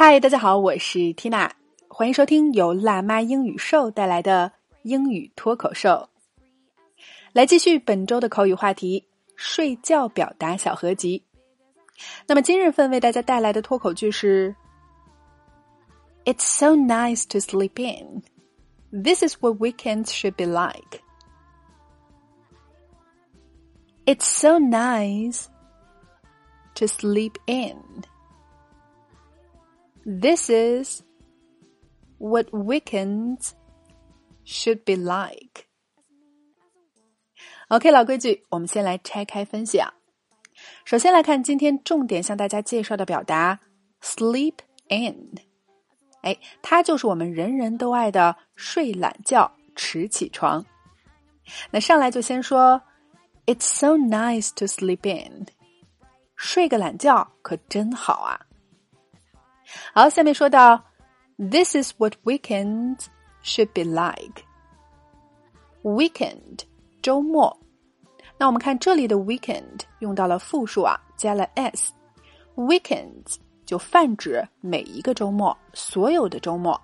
嗨，大家好，我是 Tina，欢迎收听由辣妈英语秀带来的英语脱口秀。来继续本周的口语话题——睡觉表达小合集。那么今日份为大家带来的脱口句是：It's so nice to sleep in. This is what weekends should be like. It's so nice to sleep in. This is what weekends should be like. OK，老规矩，我们先来拆开分享。首先来看今天重点向大家介绍的表达 “sleep in”，哎，它就是我们人人都爱的睡懒觉、迟起床。那上来就先说 “It's so nice to sleep in”，睡个懒觉可真好啊。好，下面说到，This is what weekends should be like. Weekend，周末。那我们看这里的 weekend 用到了复数啊，加了 s，weekends 就泛指每一个周末，所有的周末。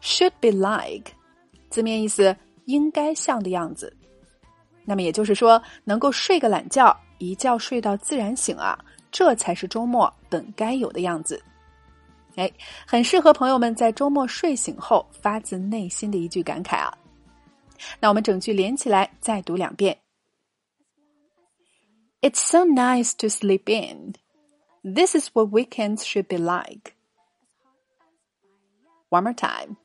Should be like，字面意思应该像的样子。那么也就是说，能够睡个懒觉，一觉睡到自然醒啊，这才是周末本该有的样子。哎，很适合朋友们在周末睡醒后发自内心的一句感慨啊！那我们整句连起来再读两遍。It's so nice to sleep in. This is what weekends should be like. One more time.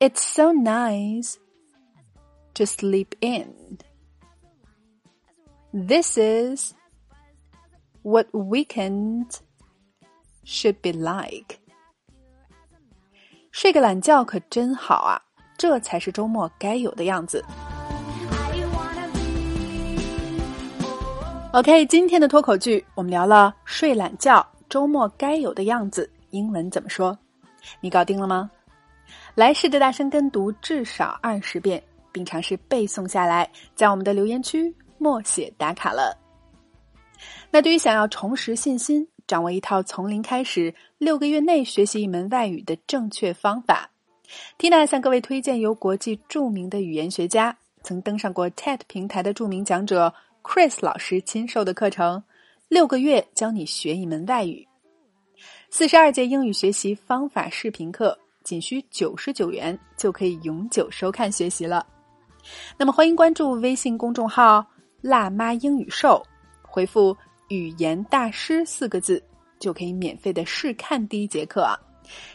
It's so nice to sleep in. This is what weekends should be like。睡个懒觉可真好啊，这才是周末该有的样子。OK，今天的脱口剧我们聊了睡懒觉，周末该有的样子，英文怎么说？你搞定了吗？来试着大声跟读至少二十遍，并尝试背诵下来，在我们的留言区默写打卡了。那对于想要重拾信心，掌握一套从零开始、六个月内学习一门外语的正确方法，Tina 向各位推荐由国际著名的语言学家、曾登上过 TED 平台的著名讲者 Chris 老师亲授的课程《六个月教你学一门外语》，四十二节英语学习方法视频课，仅需九十九元就可以永久收看学习了。那么欢迎关注微信公众号“辣妈英语秀”，回复。语言大师四个字就可以免费的试看第一节课啊！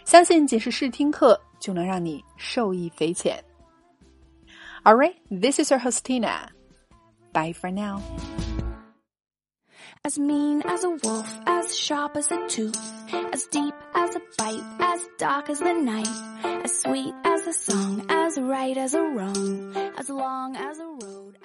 相信仅是试听课就能让你受益匪浅。All right, this is your hostina. Bye for now. As mean as a wolf, as sharp as a tooth, as deep as a bite, as dark as the night, as sweet as a song, as right as a wrong, as long as a road.